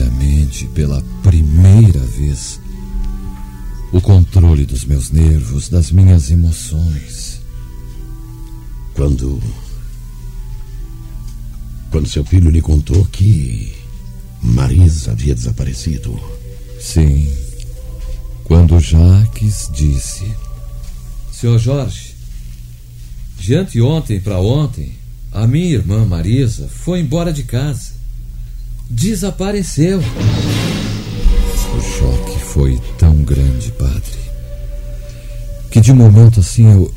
Inteiramente, pela primeira vez, o controle dos meus nervos, das minhas emoções. Quando. Quando seu filho lhe contou que Marisa havia desaparecido. Sim, quando Jaques disse: Senhor Jorge, de anteontem para ontem, a minha irmã Marisa foi embora de casa. Desapareceu. O choque foi tão grande, padre, que de momento assim eu,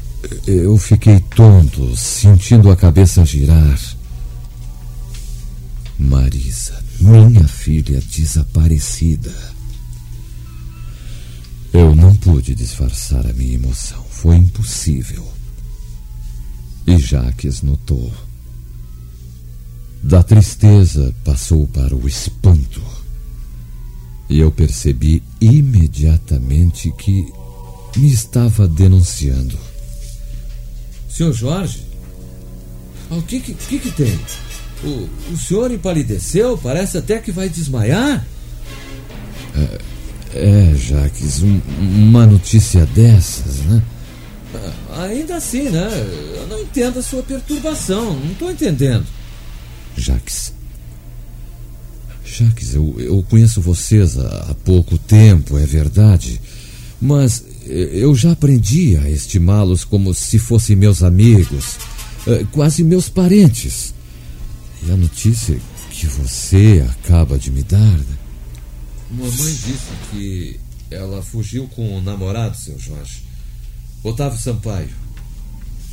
eu fiquei tonto, sentindo a cabeça girar. Marisa, minha filha desaparecida. Eu não pude disfarçar a minha emoção, foi impossível. E Jaques notou. Da tristeza passou para o espanto. E eu percebi imediatamente que me estava denunciando. Senhor Jorge, o que que, que, que tem? O, o senhor empalideceu? Parece até que vai desmaiar. É, é Jaques, um, uma notícia dessas, né? Ah, Ainda assim, né? Eu não entendo a sua perturbação. Não estou entendendo. Jaques. Jaques, eu, eu conheço vocês há, há pouco tempo, é verdade. Mas eu já aprendi a estimá-los como se fossem meus amigos, eh, quase meus parentes. E a notícia que você acaba de me dar. né? Mamãe disse que ela fugiu com o namorado, seu Jorge. Otávio Sampaio.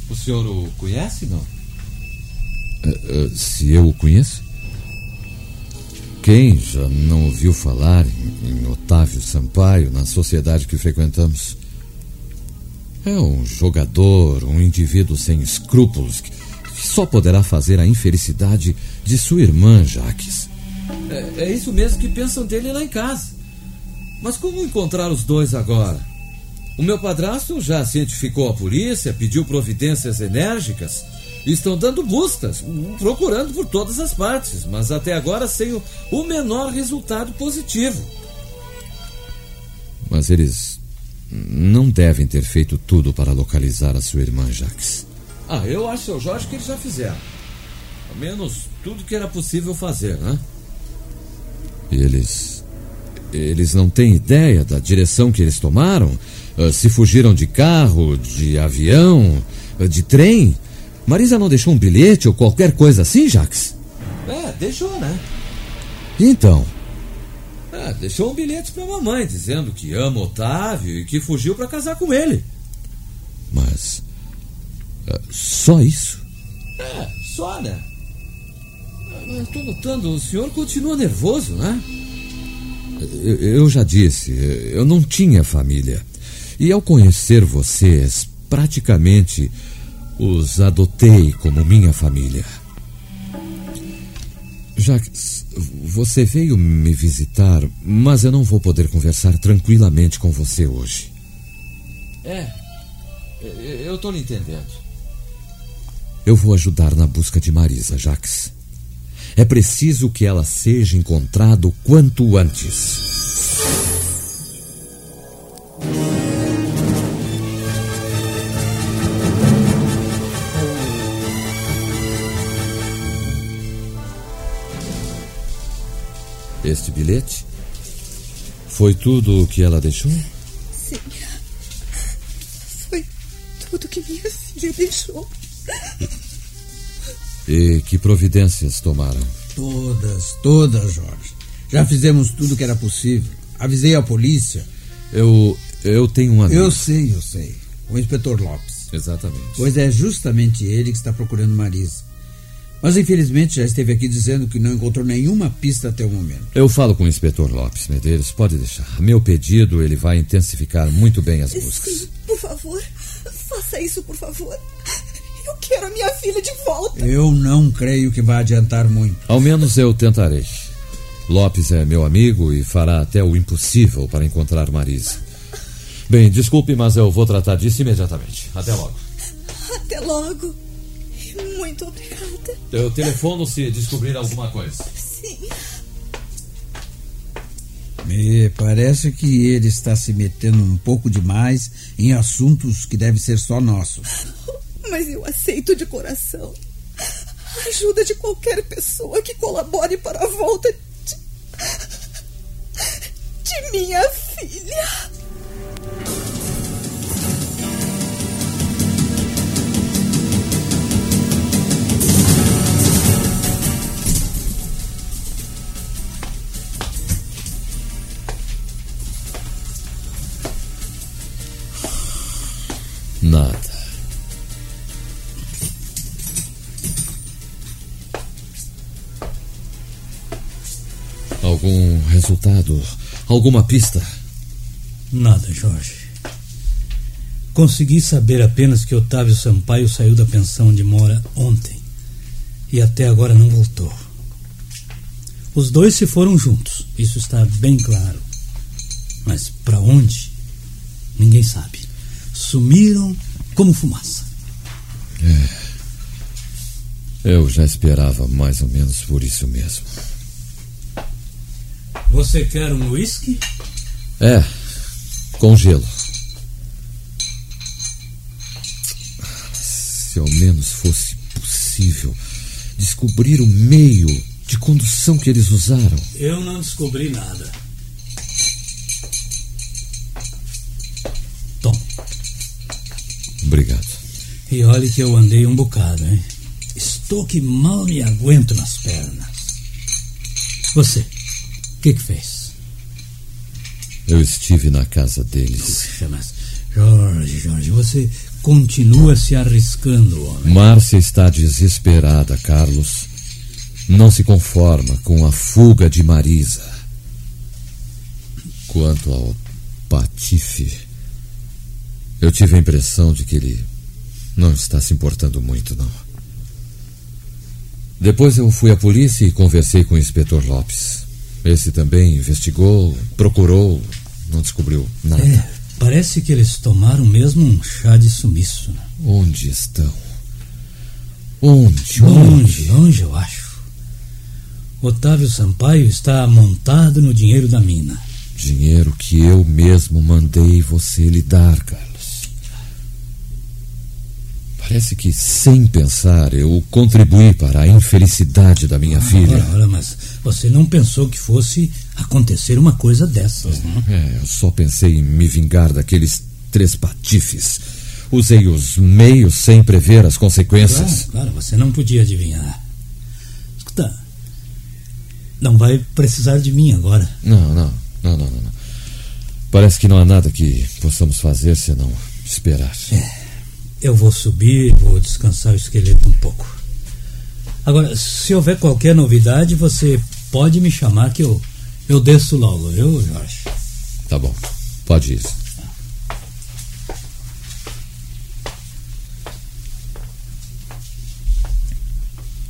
O senhor o conhece, não? Eh, eh, se eu o conheço? Quem já não ouviu falar em, em Otávio Sampaio na sociedade que frequentamos? É um jogador, um indivíduo sem escrúpulos que, que só poderá fazer a infelicidade de sua irmã, Jaques. É, é isso mesmo que pensam dele lá em casa. Mas como encontrar os dois agora? O meu padrasto já cientificou a polícia, pediu providências enérgicas. Estão dando buscas, procurando por todas as partes, mas até agora sem o, o menor resultado positivo. Mas eles não devem ter feito tudo para localizar a sua irmã, Jaques. Ah, eu acho, seu Jorge, que eles já fizeram. Ao menos tudo que era possível fazer, né? E eles. Eles não têm ideia da direção que eles tomaram? Ah, Se fugiram de carro, de avião, ah, de trem? Marisa não deixou um bilhete ou qualquer coisa assim, Jaques? É, deixou, né? Então, É, deixou um bilhete pra mamãe dizendo que ama Otávio e que fugiu pra casar com ele. mas. ah, só isso? É, só, né? Mas tô notando, o senhor continua nervoso, né? Eu, eu já disse, eu não tinha família. E ao conhecer vocês, praticamente os adotei como minha família. Jacques, você veio me visitar, mas eu não vou poder conversar tranquilamente com você hoje. É, eu- tô lhe entendendo. Eu vou ajudar na busca de Marisa, Jacques. É preciso que ela seja encontrada o quanto antes. Este bilhete? Foi tudo o que ela deixou? Sim. tudo que minha filha deixou. E que providências tomaram? Todas, todas, Jorge. Já fizemos tudo que era possível. Avisei a polícia. Eu. Eu tenho um amigo. Eu sei, eu sei. O inspetor Lopes. Exatamente. Pois é justamente ele que está procurando Marisa. Mas infelizmente já esteve aqui dizendo que não encontrou nenhuma pista até o momento. Eu falo com o inspetor Lopes Medeiros, pode deixar. Meu pedido, ele vai intensificar muito bem as buscas. Sim, por favor. Faça isso, por favor. Eu quero a minha filha de volta. Eu não creio que vai adiantar muito. Ao menos eu tentarei. Lopes é meu amigo e fará até o impossível para encontrar Marisa. Bem, desculpe, mas eu vou tratar disso imediatamente. Até logo. Até logo. Muito obrigada. Eu telefono se descobrir alguma coisa. Sim. Me parece que ele está se metendo um pouco demais em assuntos que devem ser só nossos. Mas eu aceito de coração a ajuda de qualquer pessoa que colabore para a volta de, de minha filha. Algum resultado? Alguma pista? Nada, Jorge. Consegui saber apenas que Otávio Sampaio saiu da pensão onde mora ontem e até agora não voltou. Os dois se foram juntos, isso está bem claro. Mas para onde? Ninguém sabe. Sumiram como fumaça. É. Eu já esperava mais ou menos por isso mesmo. Você quer um uísque? É, com gelo. Se ao menos fosse possível descobrir o meio de condução que eles usaram. Eu não descobri nada. Tom. Obrigado. E olhe que eu andei um bocado, hein? Estou que mal me aguento nas pernas. Você, o que, que fez? Eu estive na casa deles. Puxa, mas. Jorge, Jorge, você continua se arriscando, homem. Márcia está desesperada, Carlos. Não se conforma com a fuga de Marisa. Quanto ao Patife, eu tive a impressão de que ele não está se importando muito, não. Depois eu fui à polícia e conversei com o inspetor Lopes. Esse também investigou, procurou, não descobriu nada. É, parece que eles tomaram mesmo um chá de sumiço. né? Onde estão? Onde? Longe, longe, eu acho. Otávio Sampaio está montado no dinheiro da mina. Dinheiro que eu mesmo mandei você lhe dar, Carlos. Parece que, sem pensar, eu contribuí para a infelicidade da minha filha. Ora, ora, mas você não pensou que fosse acontecer uma coisa dessas, não? É, eu só pensei em me vingar daqueles três patifes. Usei os meios sem prever as consequências. Claro, claro, você não podia adivinhar. Escuta, não vai precisar de mim agora. Não, não, não, não, não. não. Parece que não há nada que possamos fazer senão esperar. Eu vou subir, vou descansar o esqueleto um pouco. Agora, se houver qualquer novidade, você pode me chamar que eu, eu desço logo, viu, Jorge? Tá bom, pode ir.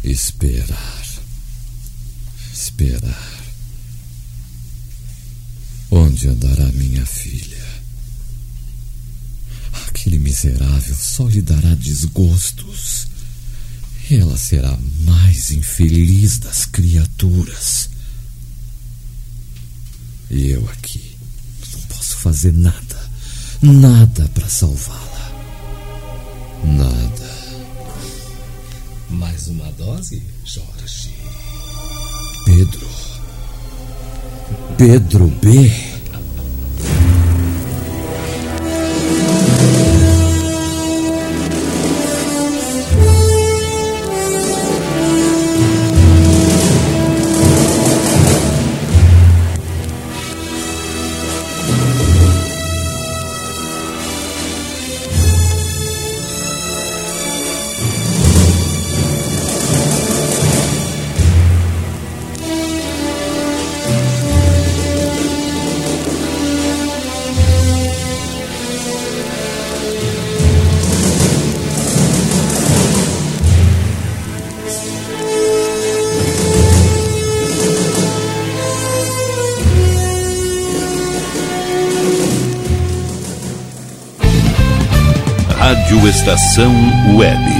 Esperar. Esperar. Onde andará minha filha? Aquele miserável só lhe dará desgostos. Ela será a mais infeliz das criaturas. E eu aqui não posso fazer nada, nada para salvá-la. Nada. Mais uma dose, Jorge? Pedro. Pedro B. Estação Web.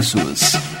preços.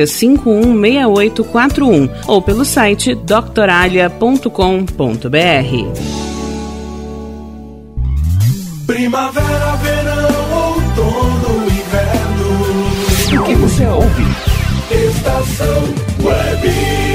516841 ou pelo site doctoralha.com.br. Primavera, verão, outono, inverno. O que você ouve? Estação Web.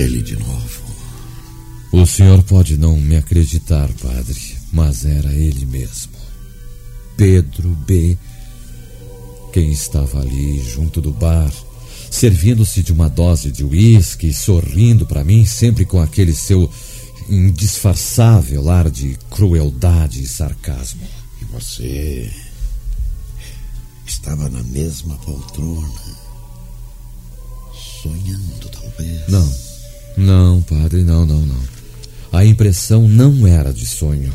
Ele de novo. O senhor pode não me acreditar, padre, mas era ele mesmo. Pedro B. Quem estava ali junto do bar, servindo-se de uma dose de uísque, sorrindo para mim, sempre com aquele seu indisfarçável ar de crueldade e sarcasmo. E você estava na mesma poltrona, sonhando talvez. Não, Não, padre, não, não, não. A impressão não era de sonho.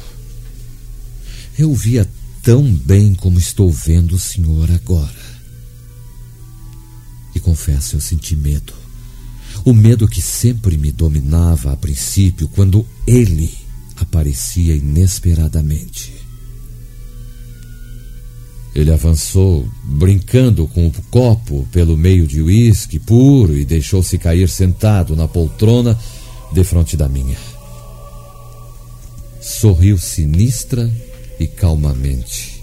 Eu via tão bem como estou vendo o senhor agora. E confesso, eu senti medo. O medo que sempre me dominava a princípio quando ele aparecia inesperadamente. Ele avançou, brincando com o copo pelo meio de uísque puro e deixou-se cair sentado na poltrona defronte da minha. Sorriu sinistra e calmamente.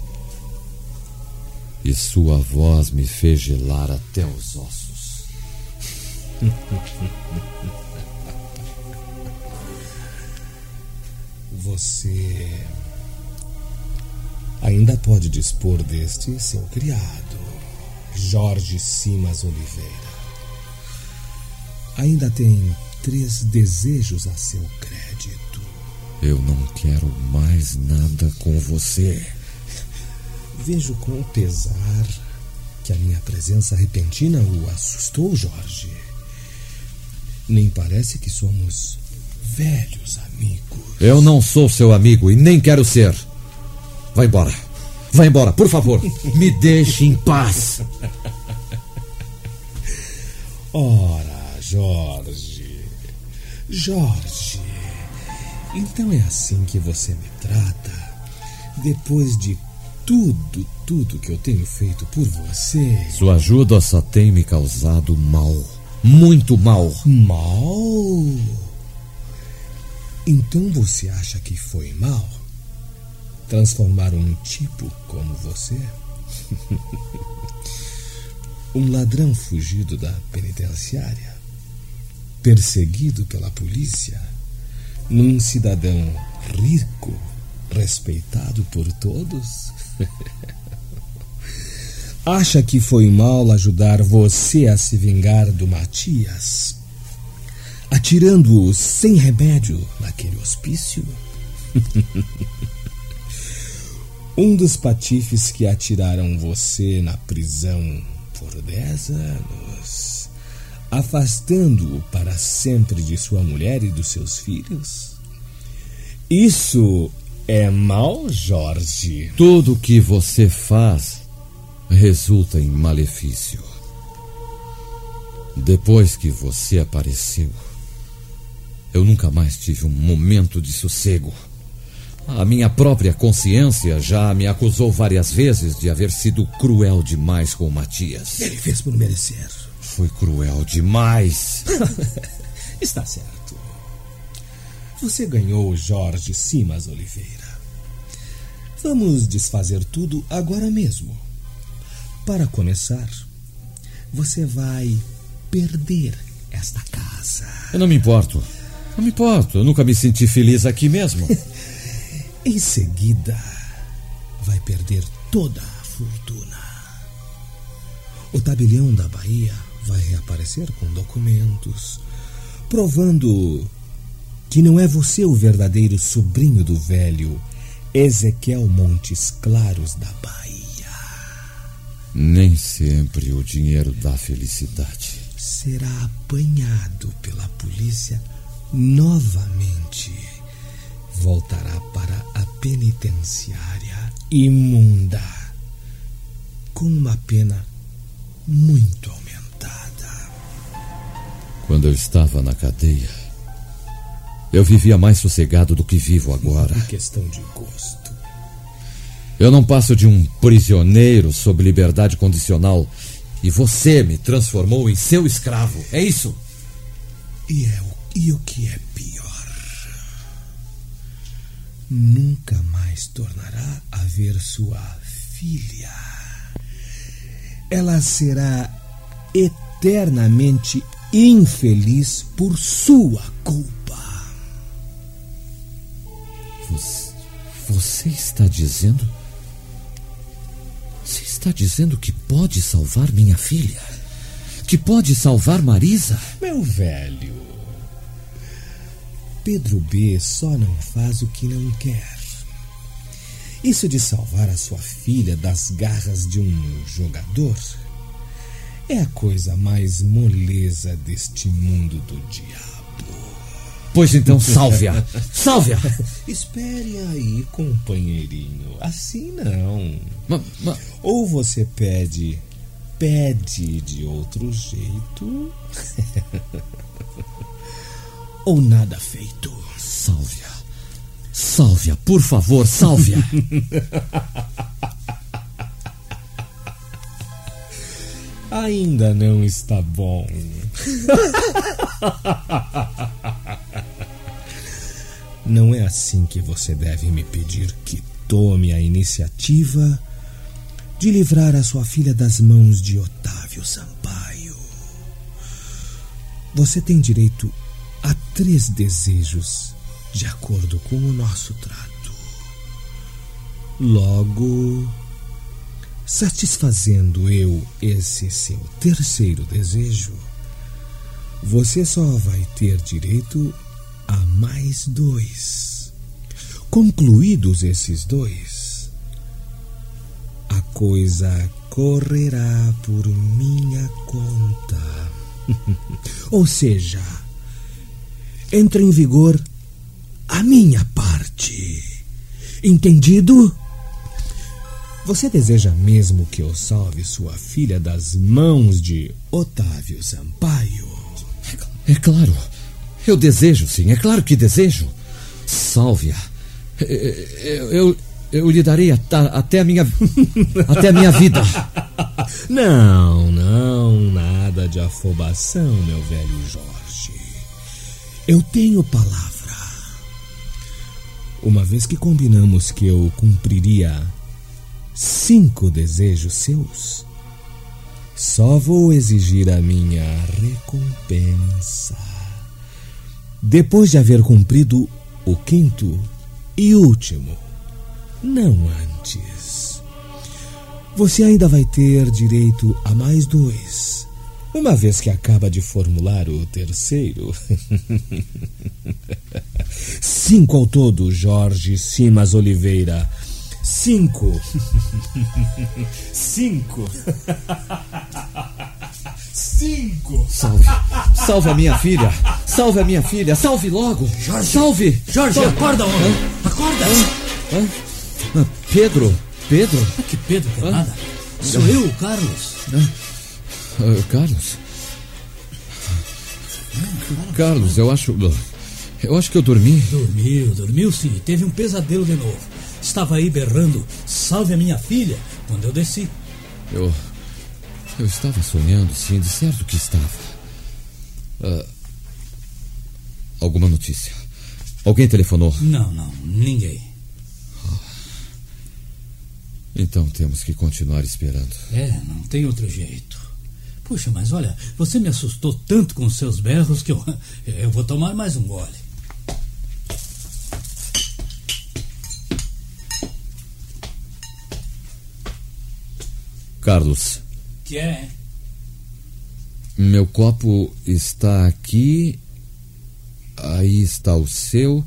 E sua voz me fez gelar até os ossos. Você ainda pode dispor deste seu criado, Jorge Simas Oliveira. Ainda tem três desejos a seu crédito. Eu não quero mais nada com você. Vejo com pesar que a minha presença repentina o assustou, Jorge. Nem parece que somos velhos amigos. Eu não sou seu amigo e nem quero ser. Vá embora. Vá embora, por favor. Me deixe em paz. Ora, Jorge. Jorge. Então é assim que você me trata? Depois de tudo, tudo que eu tenho feito por você. Sua ajuda só tem me causado mal. Muito mal. Mal? Então você acha que foi mal? Transformar um tipo como você? um ladrão fugido da penitenciária? Perseguido pela polícia? Num cidadão rico, respeitado por todos? Acha que foi mal ajudar você a se vingar do Matias? Atirando-o sem remédio naquele hospício? um dos patifes que atiraram você na prisão por dez anos, afastando-o para sempre de sua mulher e dos seus filhos? Isso é mal, Jorge? Tudo que você faz resulta em malefício. Depois que você apareceu, eu nunca mais tive um momento de sossego. A minha própria consciência já me acusou várias vezes de haver sido cruel demais com o Matias. Ele fez por merecer. Foi cruel demais. Está certo. Você ganhou Jorge Simas Oliveira. Vamos desfazer tudo agora mesmo. Para começar, você vai perder esta casa. Eu não me importo. Não me importo. Eu nunca me senti feliz aqui mesmo. em seguida, vai perder toda a fortuna. O tabelião da Bahia vai reaparecer com documentos provando que não é você o verdadeiro sobrinho do velho Ezequiel Montes Claros da Bahia. Nem sempre o dinheiro dá felicidade. Será apanhado pela polícia novamente. Voltará para a penitenciária imunda, com uma pena muito aumentada. Quando eu estava na cadeia, eu vivia mais sossegado do que vivo agora. É questão de gosto. Eu não passo de um prisioneiro sob liberdade condicional e você me transformou em seu escravo. É isso? E, é o, e o que é pior? Nunca mais tornará a ver sua filha. Ela será eternamente infeliz por sua culpa. Você, você está dizendo. Você está dizendo que pode salvar minha filha? Que pode salvar Marisa? Meu velho. Pedro B só não faz o que não quer. Isso de salvar a sua filha das garras de um jogador é a coisa mais moleza deste mundo do diabo. Pois então, salve-a! Salve-a! Espere aí, companheirinho. Assim não. Ma- ma- Ou você pede. Pede de outro jeito. Ou nada feito. Salve-a! Salve-a, por favor, salve-a! Ainda não está bom. Não é assim que você deve me pedir que tome a iniciativa de livrar a sua filha das mãos de Otávio Sampaio. Você tem direito a três desejos de acordo com o nosso trato. Logo, satisfazendo eu esse seu terceiro desejo, você só vai ter direito a mais dois. Concluídos esses dois, a coisa correrá por minha conta. Ou seja, entra em vigor a minha parte. Entendido? Você deseja mesmo que eu salve sua filha das mãos de Otávio Sampaio? É claro. Eu desejo, sim, é claro que desejo. Salve-a. Eu, eu, eu lhe darei até a minha. até a minha vida. Não, não, nada de afobação, meu velho Jorge. Eu tenho palavra. Uma vez que combinamos que eu cumpriria cinco desejos seus, só vou exigir a minha recompensa. Depois de haver cumprido o quinto e último, não antes. Você ainda vai ter direito a mais dois, uma vez que acaba de formular o terceiro. Cinco ao todo, Jorge Simas Oliveira. Cinco. Cinco. Cinco. Salve. Salve a minha filha. Salve a minha filha. Salve logo. Jorge. Salve. Jorge, Salve. acorda, homem. Acorda. Hã? Ah, Pedro. Pedro. Que Pedro, que Hã? nada. Sou eu, Carlos. Ah, Carlos. Carlos, eu acho. Eu acho que eu dormi. Dormiu, dormiu sim. Teve um pesadelo de novo. Estava aí berrando, salve a minha filha, quando eu desci. Eu. Eu estava sonhando, sim, de certo que estava. Ah, alguma notícia? Alguém telefonou? Não, não, ninguém. Então temos que continuar esperando. É, não tem outro jeito. Puxa, mas olha, você me assustou tanto com os seus berros que eu, eu vou tomar mais um gole. Carlos, Que é, meu copo está aqui. Aí está o seu.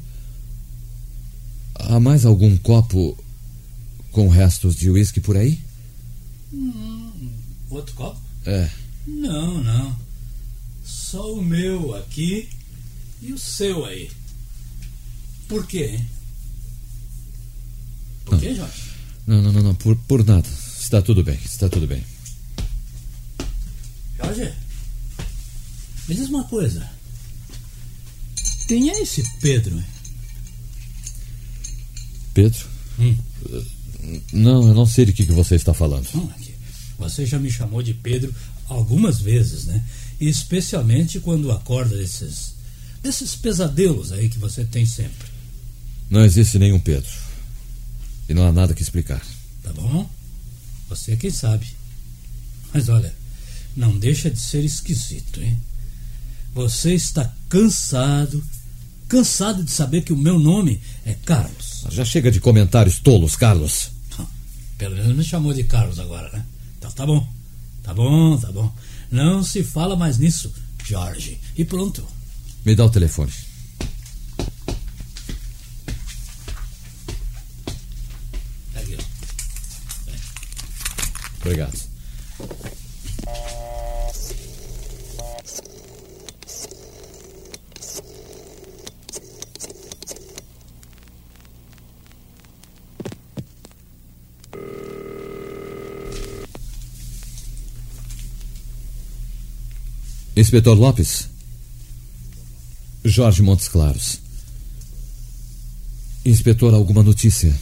Há mais algum copo com restos de uísque por aí? Hum, outro copo? É. Não, não. Só o meu aqui e o seu aí. Por quê, hein? Por quê, Jorge? Não, não, não, não, por, por nada. Está tudo bem, está tudo bem. Jorge, me diz uma coisa. Quem é esse Pedro? hein? Pedro? Hum. Não, eu não sei de que, que você está falando. Hum. Você já me chamou de Pedro algumas vezes, né? E especialmente quando acorda desses, desses pesadelos aí que você tem sempre. Não existe nenhum Pedro. E não há nada que explicar. Tá bom? Você é quem sabe. Mas olha, não deixa de ser esquisito, hein? Você está cansado, cansado de saber que o meu nome é Carlos. Já chega de comentários tolos, Carlos. Pelo menos me chamou de Carlos agora, né? Então tá bom. Tá bom, tá bom. Não se fala mais nisso, Jorge. E pronto. Me dá o telefone. Aqui, ó. Obrigado. Inspetor Lopes. Jorge Montes Claros. Inspetor, alguma notícia?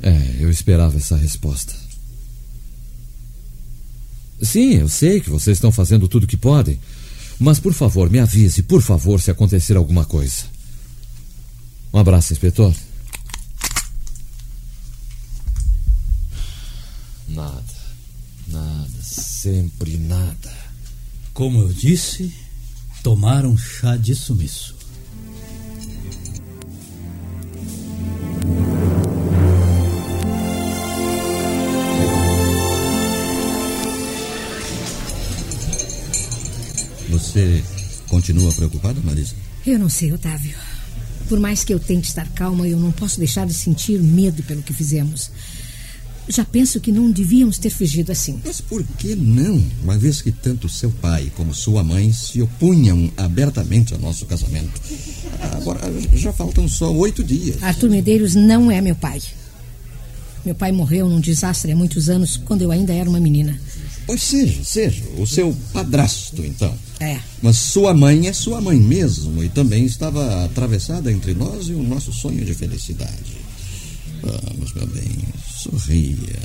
É, eu esperava essa resposta. Sim, eu sei que vocês estão fazendo tudo o que podem. Mas, por favor, me avise, por favor, se acontecer alguma coisa. Um abraço, inspetor. Nada, nada, sempre nada. Como eu disse, tomaram chá de sumiço. Você continua preocupada, Marisa? Eu não sei, Otávio. Por mais que eu tente estar calma, eu não posso deixar de sentir medo pelo que fizemos. Já penso que não devíamos ter fugido assim. Mas por que não? Uma vez que tanto seu pai como sua mãe se opunham abertamente ao nosso casamento. Agora, já faltam só oito dias. Arthur Medeiros não é meu pai. Meu pai morreu num desastre há muitos anos, quando eu ainda era uma menina. Pois seja, seja. O seu padrasto, então. É. Mas sua mãe é sua mãe mesmo e também estava atravessada entre nós e o nosso sonho de felicidade. Vamos, meu bem, sorria.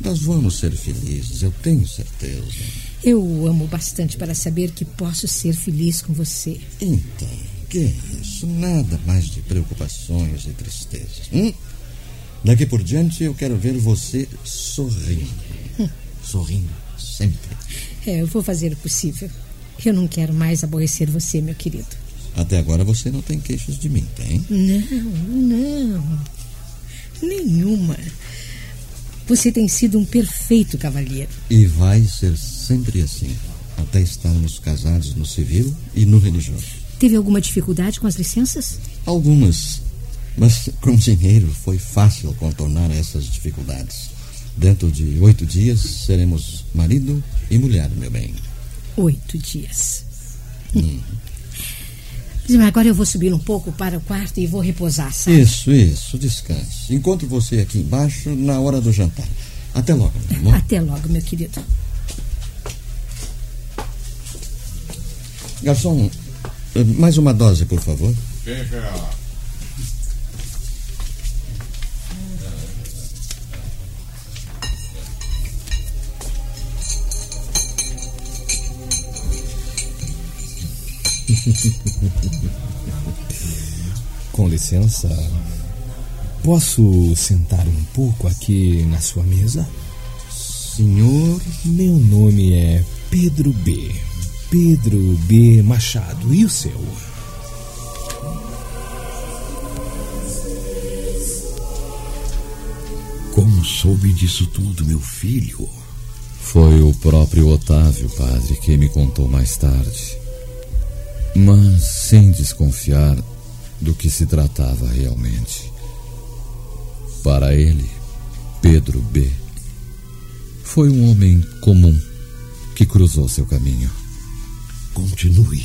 Nós vamos ser felizes, eu tenho certeza. Eu o amo bastante para saber que posso ser feliz com você. Então, que é isso? Nada mais de preocupações e tristezas. Hum? Daqui por diante eu quero ver você sorrindo. Hum. Sorrindo sempre. É, eu vou fazer o possível. Eu não quero mais aborrecer você, meu querido. Até agora você não tem queixas de mim, tem? Não, não. Nenhuma. Você tem sido um perfeito cavalheiro. E vai ser sempre assim, até estarmos casados no civil e no religioso. Teve alguma dificuldade com as licenças? Algumas. Mas com dinheiro foi fácil contornar essas dificuldades. Dentro de oito dias seremos marido e mulher, meu bem. Oito dias. Hum. Agora eu vou subir um pouco para o quarto e vou repousar, sabe? Isso, isso, descanse. Encontro você aqui embaixo na hora do jantar. Até logo, meu amor. Até logo, meu querido. Garçom, mais uma dose, por favor. Fica. Com licença, posso sentar um pouco aqui na sua mesa? Senhor? Meu nome é Pedro B. Pedro B. Machado. E o seu? Como soube disso tudo, meu filho? Foi o próprio Otávio, padre, que me contou mais tarde. Mas sem desconfiar do que se tratava realmente. Para ele, Pedro B. foi um homem comum que cruzou seu caminho. Continue.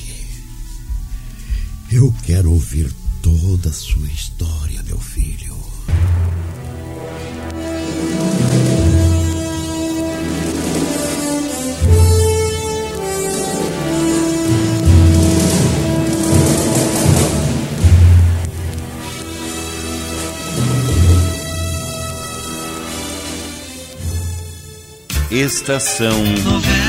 Eu quero ouvir toda a sua história, meu filho. Estação Novela.